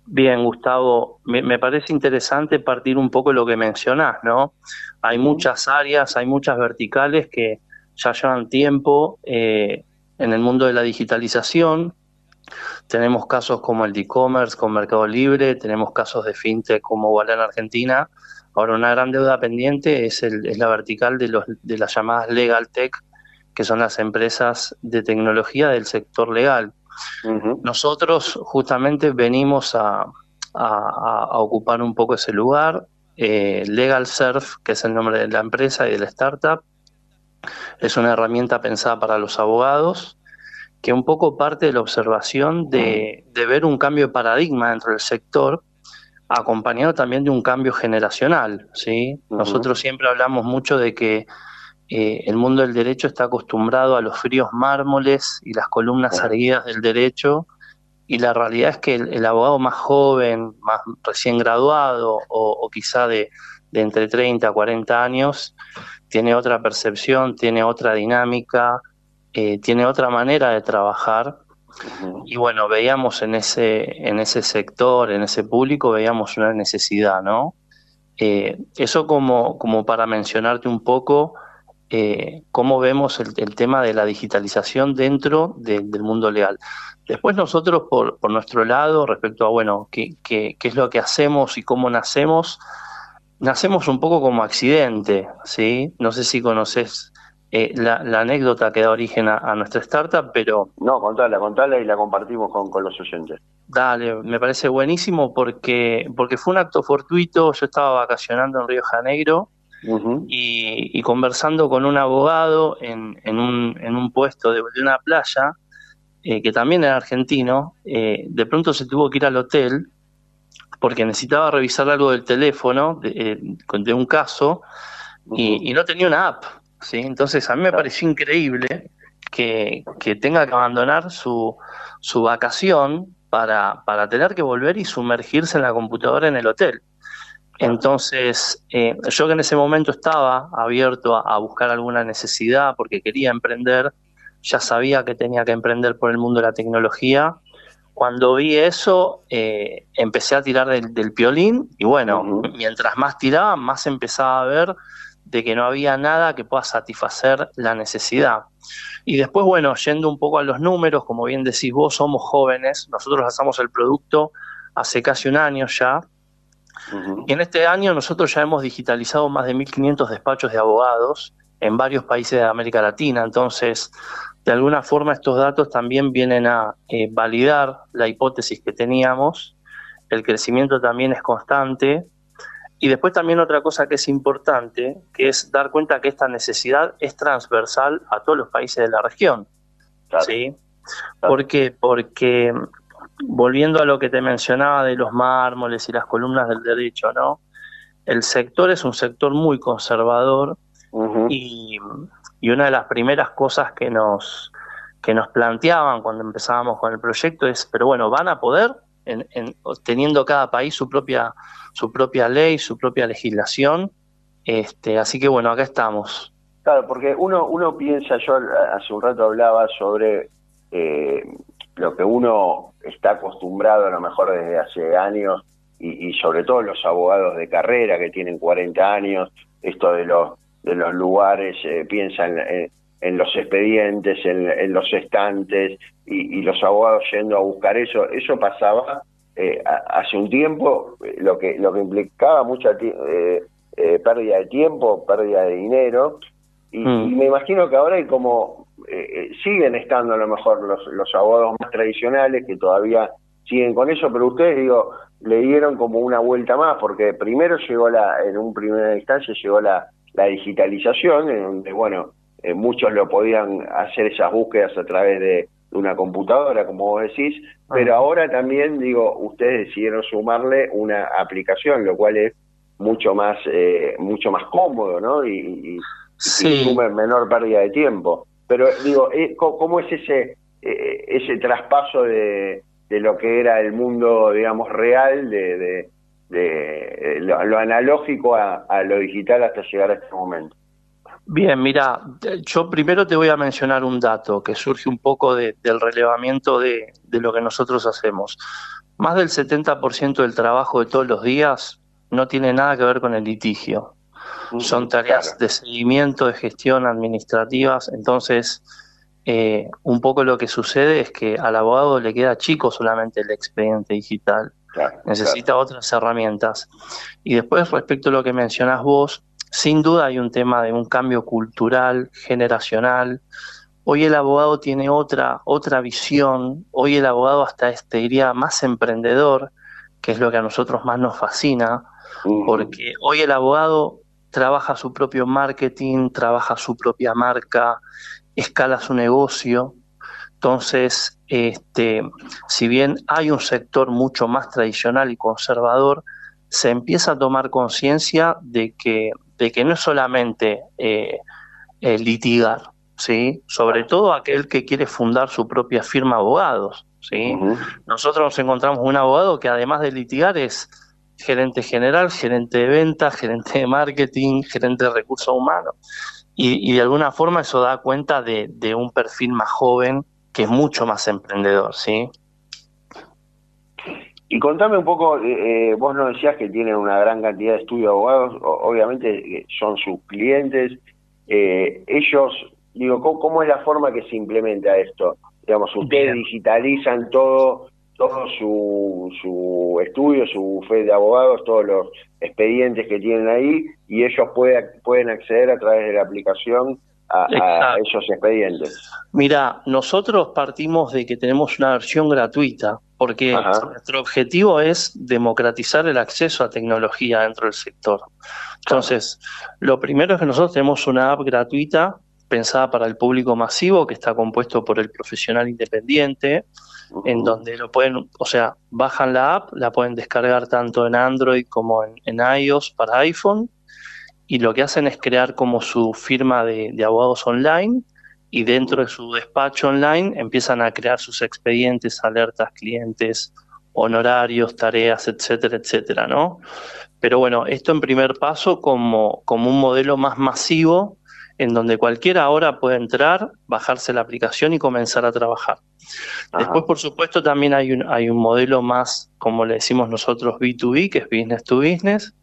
Bien, Gustavo, me, parece interesante partir un poco de lo que mencionás, ¿no? Hay muchas áreas, hay muchas verticales que ya llevan tiempo eh, en el mundo de la digitalización. Tenemos casos como el de e-commerce con Mercado Libre, tenemos casos de fintech como Wallah en Argentina, Ahora, una gran deuda pendiente es, es la vertical de, los, de las llamadas Legal Tech, que son las empresas de tecnología del sector legal. Nosotros justamente venimos a, ocupar un poco ese lugar. Eh, Legal Surf, que es el nombre de la empresa y de la startup, es una herramienta pensada para los abogados que un poco parte de la observación de, de ver un cambio de paradigma dentro del sector acompañado también de un cambio generacional, ¿sí? Nosotros siempre hablamos mucho de que eh, el mundo del derecho está acostumbrado a los fríos mármoles y las columnas erguidas del derecho, y la realidad es que el, abogado más joven, más recién graduado o, quizá de, entre 30 a 40 años, tiene otra percepción, tiene otra dinámica, eh, tiene otra manera de trabajar. Y bueno, veíamos en ese, en ese sector, en ese público, veíamos una necesidad, ¿no? Eh, eso como, como para mencionarte un poco eh, cómo vemos el, tema de la digitalización dentro del mundo legal. Después nosotros, por, por nuestro lado, respecto a, bueno, qué, qué, qué es lo que hacemos y cómo nacemos, nacemos un poco como accidente, ¿sí? No sé si conoces eh, la, anécdota que da origen a, nuestra startup, pero... No, contala, contala y la compartimos con, con los oyentes. Dale, me parece buenísimo porque, porque fue un acto fortuito, yo estaba vacacionando en Río Janeiro y, conversando con un abogado en, en, un, en un puesto de, una playa, eh, que también era argentino, eh, de pronto se tuvo que ir al hotel porque necesitaba revisar algo del teléfono de, de un caso y, y no tenía una app. ¿sí? Entonces a mí me pareció increíble que, tenga que abandonar su, su vacación para, para, tener que volver y sumergirse en la computadora en el hotel. Entonces, eh, yo que en ese momento estaba abierto a, buscar alguna necesidad porque quería emprender, ya sabía que tenía que emprender por el mundo de la tecnología. Cuando vi eso, eh, empecé a tirar del, del piolín y bueno, mientras más tiraba, más empezaba a ver de que no había nada que pueda satisfacer la necesidad. Y después, bueno, yendo un poco a los números, como bien decís vos, somos jóvenes, nosotros lanzamos el producto hace casi un año ya, y en este año nosotros ya hemos digitalizado más de 1.500 despachos de abogados en varios países de América Latina, entonces, de alguna forma estos datos también vienen a eh, validar la hipótesis que teníamos, el crecimiento también es constante, y después también otra cosa que es importante, que es dar cuenta que esta necesidad es transversal a todos los países de la región. ¿Sí? ¿Por qué? Porque volviendo a lo que te mencionaba de los mármoles y las columnas del derecho, ¿no? El sector es un sector muy conservador y, y, una de las primeras cosas que nos, que nos planteaban cuando empezábamos con el proyecto es, pero bueno, ¿van a poder? En, en, teniendo cada país su propia su propia ley, su propia legislación. Este, así que bueno, acá estamos. Claro, porque uno, uno piensa, yo hace un rato hablaba sobre eh, lo que uno está acostumbrado a lo mejor desde hace años y, sobre todo los abogados de carrera que tienen 40 años, esto de los, de los lugares, eh, piensan en, los expedientes, en, los estantes y, y los abogados yendo a buscar eso, eso pasaba eh, hace un tiempo eh, lo que lo que implicaba mucha eh, eh, pérdida de tiempo, pérdida de dinero y, mm. me imagino que ahora hay como siguen estando a lo mejor los, los abogados más tradicionales que todavía siguen con eso, pero ustedes digo le dieron como una vuelta más porque primero llegó la en un primera instancia llegó la, la digitalización en donde bueno muchos lo podían hacer esas búsquedas a través de una computadora, como vos decís, pero ahora también, digo, ustedes decidieron sumarle una aplicación, lo cual es mucho más eh, mucho más cómodo, ¿no? Y, y, menor pérdida de tiempo. Pero digo, eh, ¿cómo es ese eh, ese traspaso de, de lo que era el mundo, digamos, real, de, de, lo, analógico a lo digital hasta llegar a este momento? Bien, mira, yo primero te voy a mencionar un dato que surge un poco del relevamiento de, lo que nosotros hacemos. Más del 70% del trabajo de todos los días no tiene nada que ver con el litigio. Son tareas de seguimiento, de gestión administrativas. Entonces, eh, un poco lo que sucede es que al abogado le queda chico solamente el expediente digital. Necesita otras herramientas. Y después, respecto a lo que mencionas vos, sin duda hay un tema de un cambio cultural, generacional. Hoy el abogado tiene otra, otra visión, hoy el abogado hasta este diría más emprendedor, que es lo que a nosotros más nos fascina, porque hoy el abogado trabaja su propio marketing, trabaja su propia marca, escala su negocio. Entonces, este, si bien hay un sector mucho más tradicional y conservador, se empieza a tomar conciencia de que de que no es solamente eh, eh, litigar, ¿sí? sobre todo aquel que quiere fundar su propia firma de abogados. ¿sí? Nosotros nos encontramos un abogado que además de litigar es gerente general, gerente de ventas, gerente de marketing, gerente de recursos humanos. Y, de alguna forma eso da cuenta de, de, un perfil más joven que es mucho más emprendedor, ¿sí? Y contame un poco, eh, eh, vos nos decías que tienen una gran cantidad de estudios de abogados, obviamente eh, son sus clientes. ellos, digo, ¿cómo, es la forma que se implementa esto? Digamos, ustedes digitalizan todo, todo su, su estudio, su fe de abogados, todos los expedientes que tienen ahí, y ellos puede, pueden acceder a través de la aplicación a, esos expedientes. Mira, nosotros partimos de que tenemos una versión gratuita porque nuestro objetivo es democratizar el acceso a tecnología dentro del sector. Entonces, lo primero es que nosotros tenemos una app gratuita pensada para el público masivo que está compuesto por el profesional independiente, en donde lo pueden, o sea, bajan la app, la pueden descargar tanto en Android como en, iOS para iPhone, y lo que hacen es crear como su firma de abogados online y dentro de su despacho online empiezan a crear sus expedientes, alertas, clientes, honorarios, tareas, etcétera, etcétera, ¿no? Pero bueno, esto en primer paso como, como un modelo más masivo en donde cualquiera ahora puede entrar, bajarse la aplicación y comenzar a trabajar. Después, por supuesto, también hay un, hay un modelo más, como le decimos nosotros, B2B, que es business to business,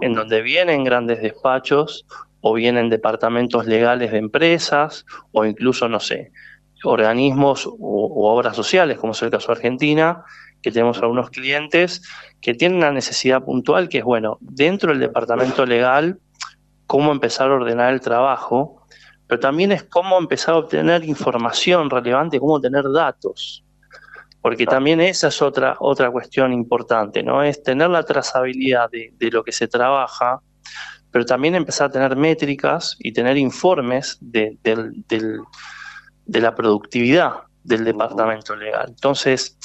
en donde vienen grandes despachos o bien en departamentos legales de empresas, o incluso, no sé, organismos u, obras sociales, como es el caso de Argentina, que tenemos algunos clientes que tienen una necesidad puntual, que es, bueno, dentro del departamento legal, cómo empezar a ordenar el trabajo, pero también es cómo empezar a obtener información relevante, cómo tener datos. Porque también esa es otra, otra cuestión importante, ¿no? Es tener la trazabilidad de, lo que se trabaja, pero también empezar a tener métricas y tener informes de, de la productividad del departamento legal. Entonces,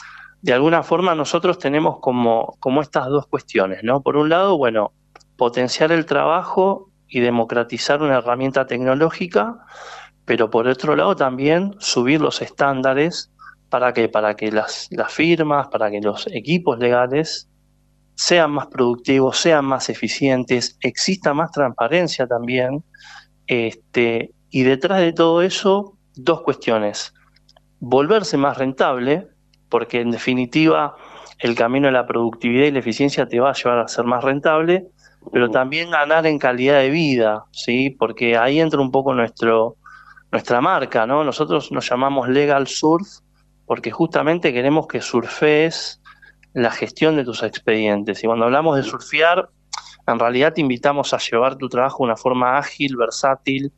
de alguna forma nosotros tenemos como, como estas dos cuestiones, ¿no? Por un lado, bueno, potenciar el trabajo y democratizar una herramienta tecnológica, pero por otro lado también subir los estándares para que, para que las, las firmas, para que los equipos legales sean más productivos, sean más eficientes, exista más transparencia también, este, y detrás de todo eso, dos cuestiones. Volverse más rentable, porque en definitiva el camino de la productividad y la eficiencia te va a llevar a ser más rentable, pero también ganar en calidad de vida, ¿sí? Porque ahí entra un poco nuestro, nuestra marca, ¿no? Nosotros nos llamamos Legal Surf porque justamente queremos que surfees la gestión de tus expedientes. Y cuando hablamos de surfear, en realidad te invitamos a llevar tu trabajo de una forma ágil, versátil,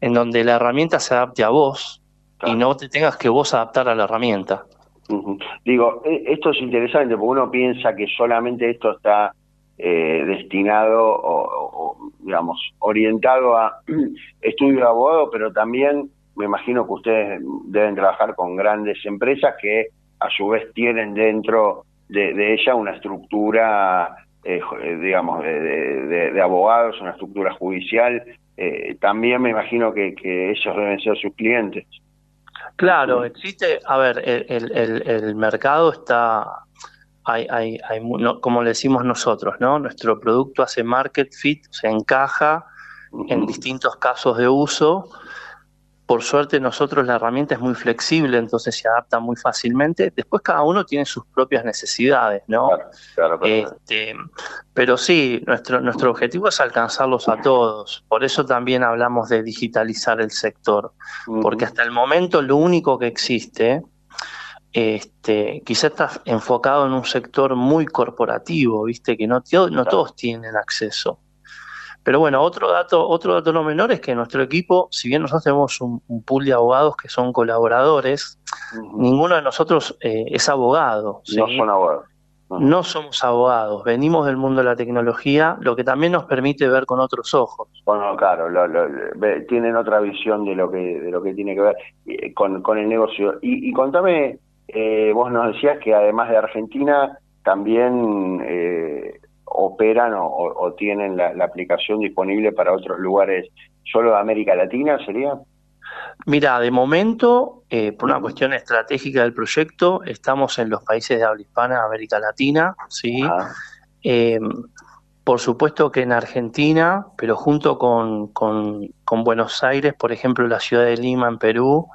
en donde la herramienta se adapte a vos y no te tengas que vos adaptar a la herramienta. Digo, e, esto es interesante porque uno piensa que solamente esto está eh, destinado o, digamos, orientado a estudio de abogado, pero también me imagino que ustedes deben trabajar con grandes empresas que a su vez tienen dentro de, ella una estructura, eh, digamos, de, de, abogados, una estructura judicial. Eh, también me imagino que, que ellos deben ser sus clientes. Claro, existe, a ver, el, el, el mercado está hay, hay, hay como le decimos nosotros, ¿no? Nuestro producto hace market fit, se encaja en distintos casos de uso. Por suerte nosotros la herramienta es muy flexible, entonces se adapta muy fácilmente. Después cada uno tiene sus propias necesidades, ¿no? este, pero sí, nuestro, nuestro objetivo es alcanzarlos a todos. Por eso también hablamos de digitalizar el sector, porque hasta el momento lo único que existe este, quizá está enfocado en un sector muy corporativo, viste, que no, no todos tienen acceso. Pero bueno, otro dato, otro dato no menor es que nuestro equipo, si bien nosotros tenemos un, pool de abogados que son colaboradores, ninguno de nosotros eh, es abogado. No son abogados. No. somos abogados, venimos del mundo de la tecnología, lo que también nos permite ver con otros ojos. Bueno, claro, tienen otra visión de lo que de lo que tiene que ver eh, con, con el negocio. Y, y contame, eh, vos nos decías que además de Argentina también eh, operan o, tienen la, aplicación disponible para otros lugares, solo de América Latina, ¿sería? Mira, de momento, eh, por una cuestión estratégica del proyecto, estamos en los países de habla hispana, América Latina, ¿sí? por supuesto que en Argentina, pero junto con, con, Buenos Aires, por ejemplo, la ciudad de Lima en Perú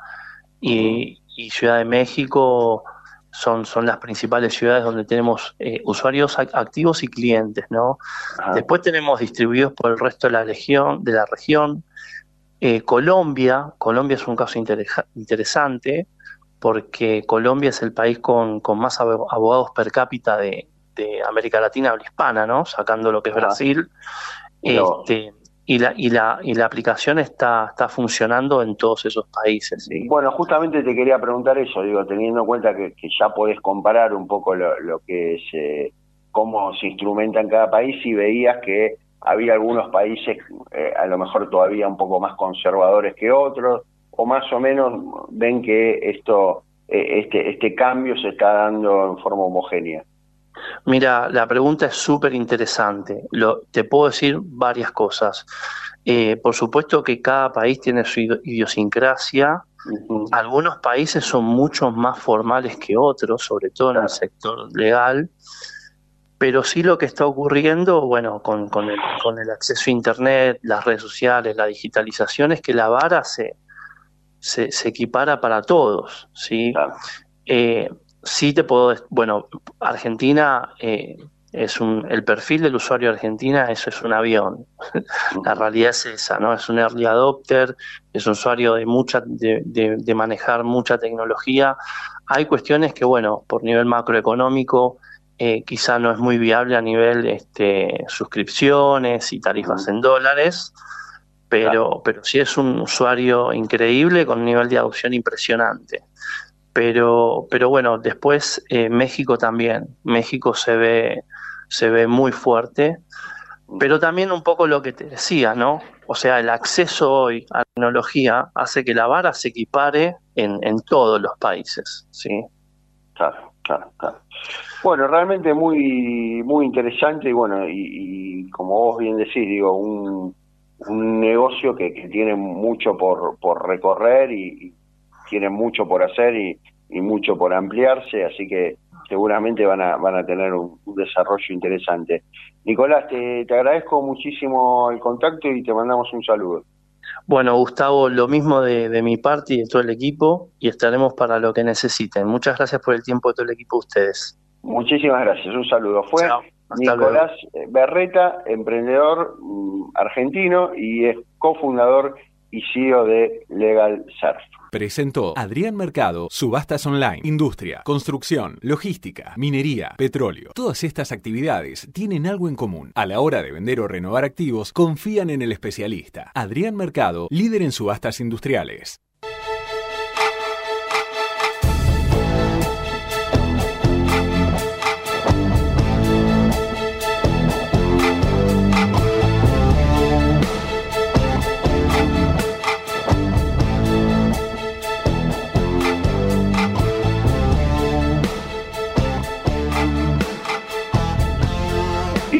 y, y Ciudad de México son, son las principales ciudades donde tenemos eh, usuarios activos y clientes, ¿no? Después tenemos distribuidos por el resto de la región, de la región. Eh, Colombia, Colombia es un caso interesante porque Colombia es el país con, con más abogados per cápita de, de América Latina o hispana, ¿no? Sacando lo que es Brasil. Este, y la, y la, y la aplicación está, está funcionando en todos esos países. Bueno, justamente te quería preguntar eso, digo, teniendo en cuenta que, ya podés comparar un poco lo, lo que es, eh, cómo se instrumenta en cada país y veías que había algunos países eh, a lo mejor todavía un poco más conservadores que otros, o más o menos ven que esto, eh, este, este cambio se está dando en forma homogénea. Mira, la pregunta es súper interesante. Te puedo decir varias cosas. Eh, por supuesto que cada país tiene su idiosincrasia. Algunos países son mucho más formales que otros, sobre todo en el sector legal. Pero sí lo que está ocurriendo, bueno, con, el, acceso a Internet, las redes sociales, la digitalización, es que la vara se, se, equipara para todos. ¿sí? Eh, sí te puedo, bueno, Argentina eh, es un, el perfil del usuario argentina, eso es un avión. La realidad es esa, ¿no? Es un early adopter, es un usuario de mucha, de, de, manejar mucha tecnología. Hay cuestiones que, bueno, por nivel macroeconómico, eh, quizá no es muy viable a nivel este, suscripciones y tarifas en dólares, pero, pero sí es un usuario increíble con un nivel de adopción impresionante pero, pero bueno, después eh, México también, México se ve, se ve muy fuerte, pero también un poco lo que te decía, ¿no? O sea, el acceso hoy a la tecnología hace que la vara se equipare en, en todos los países, ¿sí? Claro, claro, claro. Bueno, realmente muy, muy interesante y bueno, y, como vos bien decís, digo, un, un negocio que, que tiene mucho por, por recorrer y, tienen mucho por hacer y, mucho por ampliarse, así que seguramente van a, van a tener un, desarrollo interesante. Nicolás, te, te, agradezco muchísimo el contacto y te mandamos un saludo. Bueno, Gustavo, lo mismo de, mi parte y de todo el equipo y estaremos para lo que necesiten. Muchas gracias por el tiempo de todo el equipo de ustedes. Muchísimas gracias, un saludo. Fue Nicolás Berreta, emprendedor mm, argentino y es cofundador y CEO de Legal Surf. Presentó Adrián Mercado, subastas online, industria, construcción, logística, minería, petróleo. Todas estas actividades tienen algo en común. A la hora de vender o renovar activos, confían en el especialista. Adrián Mercado, líder en subastas industriales.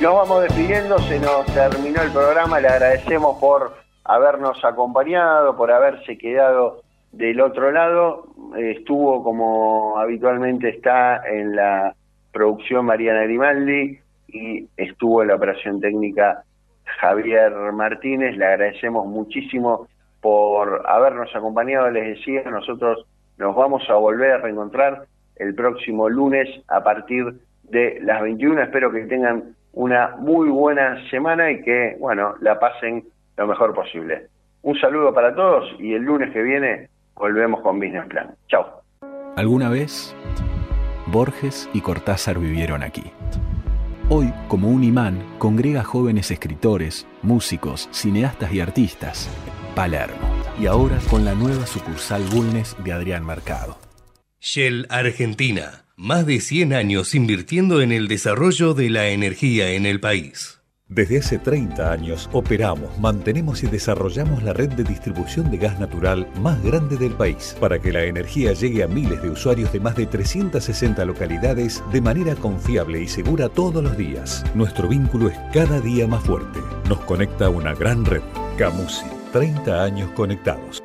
Nos vamos despidiendo, se nos terminó el programa, le agradecemos por habernos acompañado, por haberse quedado del otro lado. Estuvo como habitualmente está en la producción Mariana Grimaldi y estuvo en la operación técnica Javier Martínez. Le agradecemos muchísimo por habernos acompañado. Les decía, nosotros nos vamos a volver a reencontrar el próximo lunes a partir de las 21. Espero que tengan una muy buena semana y que, bueno, la pasen lo mejor posible. Un saludo para todos y el lunes que viene volvemos con Business Plan. Chao. Alguna vez, Borges y Cortázar vivieron aquí. Hoy, como un imán, congrega jóvenes escritores, músicos, cineastas y artistas. Palermo. Y ahora con la nueva sucursal Bulnes de Adrián Mercado. Shell Argentina más de 100 años invirtiendo en el desarrollo de la energía en el país. Desde hace 30 años operamos, mantenemos y desarrollamos la red de distribución de gas natural más grande del país para que la energía llegue a miles de usuarios de más de 360 localidades de manera confiable y segura todos los días. Nuestro vínculo es cada día más fuerte. Nos conecta una gran red. Camusi, 30 años conectados.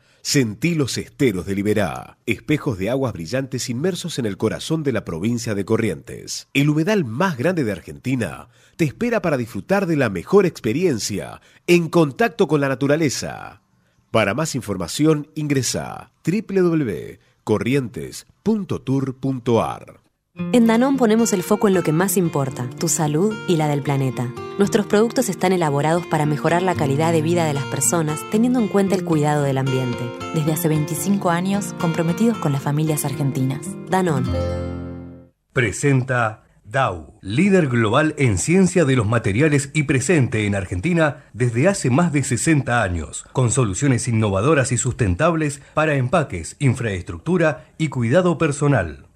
Sentí los esteros de Liberá, espejos de aguas brillantes inmersos en el corazón de la provincia de Corrientes. El humedal más grande de Argentina te espera para disfrutar de la mejor experiencia en contacto con la naturaleza. Para más información ingresa www.corrientes.tour.ar. En Danón ponemos el foco en lo que más importa, tu salud y la del planeta. Nuestros productos están elaborados para mejorar la calidad de vida de las personas teniendo en cuenta el cuidado del ambiente. Desde hace 25 años comprometidos con las familias argentinas. Danón. Presenta Dow, líder global en ciencia de los materiales y presente en Argentina desde hace más de 60 años, con soluciones innovadoras y sustentables para empaques, infraestructura y cuidado personal.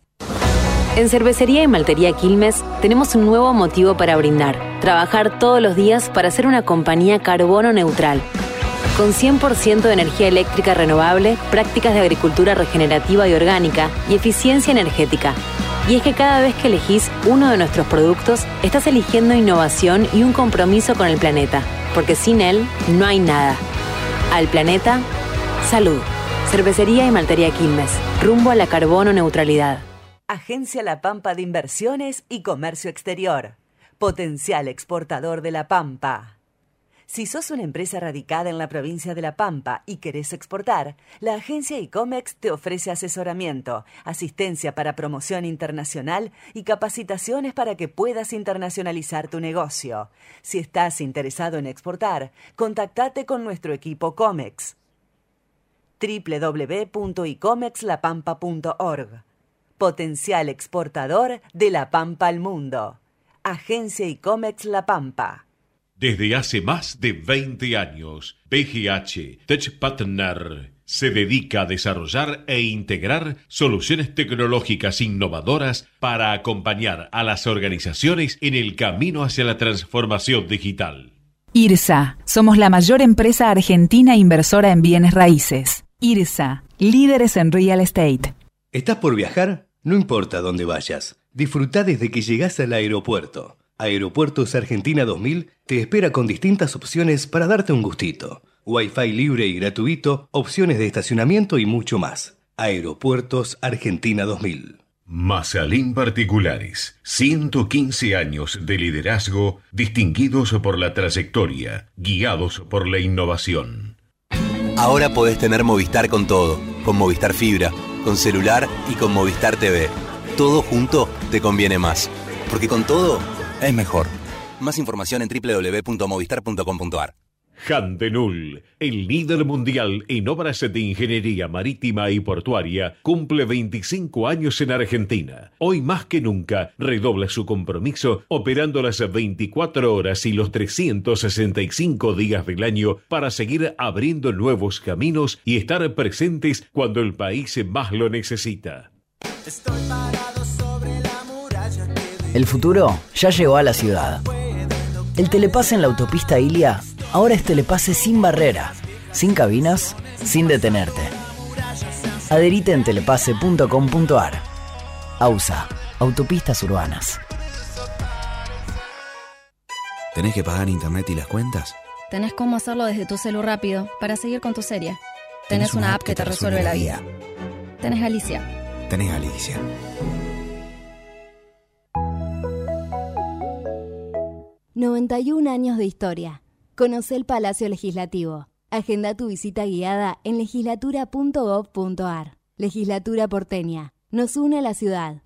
En Cervecería y Maltería Quilmes tenemos un nuevo motivo para brindar, trabajar todos los días para ser una compañía carbono neutral. Con 100% de energía eléctrica renovable, prácticas de agricultura regenerativa y orgánica y eficiencia energética. Y es que cada vez que elegís uno de nuestros productos, estás eligiendo innovación y un compromiso con el planeta, porque sin él no hay nada. Al planeta, salud. Cervecería y Maltería Quilmes, rumbo a la carbono neutralidad. Agencia La Pampa de Inversiones y Comercio Exterior. Potencial exportador de La Pampa. Si sos una empresa radicada en la provincia de La Pampa y querés exportar, la agencia ICOMEX te ofrece asesoramiento, asistencia para promoción internacional y capacitaciones para que puedas internacionalizar tu negocio. Si estás interesado en exportar, contactate con nuestro equipo COMEX www.icomexlapampa.org. Potencial exportador de La Pampa al mundo. Agencia ICOMEX La Pampa. Desde hace más de 20 años, PGH Tech Partner se dedica a desarrollar e integrar soluciones tecnológicas innovadoras para acompañar a las organizaciones en el camino hacia la transformación digital. IRSA, somos la mayor empresa argentina inversora en bienes raíces. IRSA, líderes en real estate. ¿Estás por viajar? No importa dónde vayas. Disfruta desde que llegas al aeropuerto. Aeropuertos Argentina 2000 te espera con distintas opciones para darte un gustito. Wi-Fi libre y gratuito, opciones de estacionamiento y mucho más. Aeropuertos Argentina 2000. Masalín Particulares. 115 años de liderazgo distinguidos por la trayectoria, guiados por la innovación. Ahora podés tener Movistar con todo. Con Movistar Fibra, con celular y con Movistar TV. Todo junto te conviene más. Porque con todo es mejor. Más información en www.movistar.com.ar. Handenul, el líder mundial en obras de ingeniería marítima y portuaria, cumple 25 años en Argentina. Hoy más que nunca redobla su compromiso operando las 24 horas y los 365 días del año para seguir abriendo nuevos caminos y estar presentes cuando el país más lo necesita. El futuro ya llegó a la ciudad. El telepase en la autopista Ilia ahora es telepase sin barrera, sin cabinas, sin detenerte. Adherite en telepase.com.ar. AUSA, Autopistas Urbanas. ¿Tenés que pagar internet y las cuentas? Tenés cómo hacerlo desde tu celu rápido para seguir con tu serie. Tenés, una, app que te resuelve la vida. Tenés Alicia. Tenés Alicia. ...91 años de historia. Conoce el Palacio Legislativo. Agenda tu visita guiada en legislatura.gov.ar. Legislatura porteña. Nos une a la ciudad.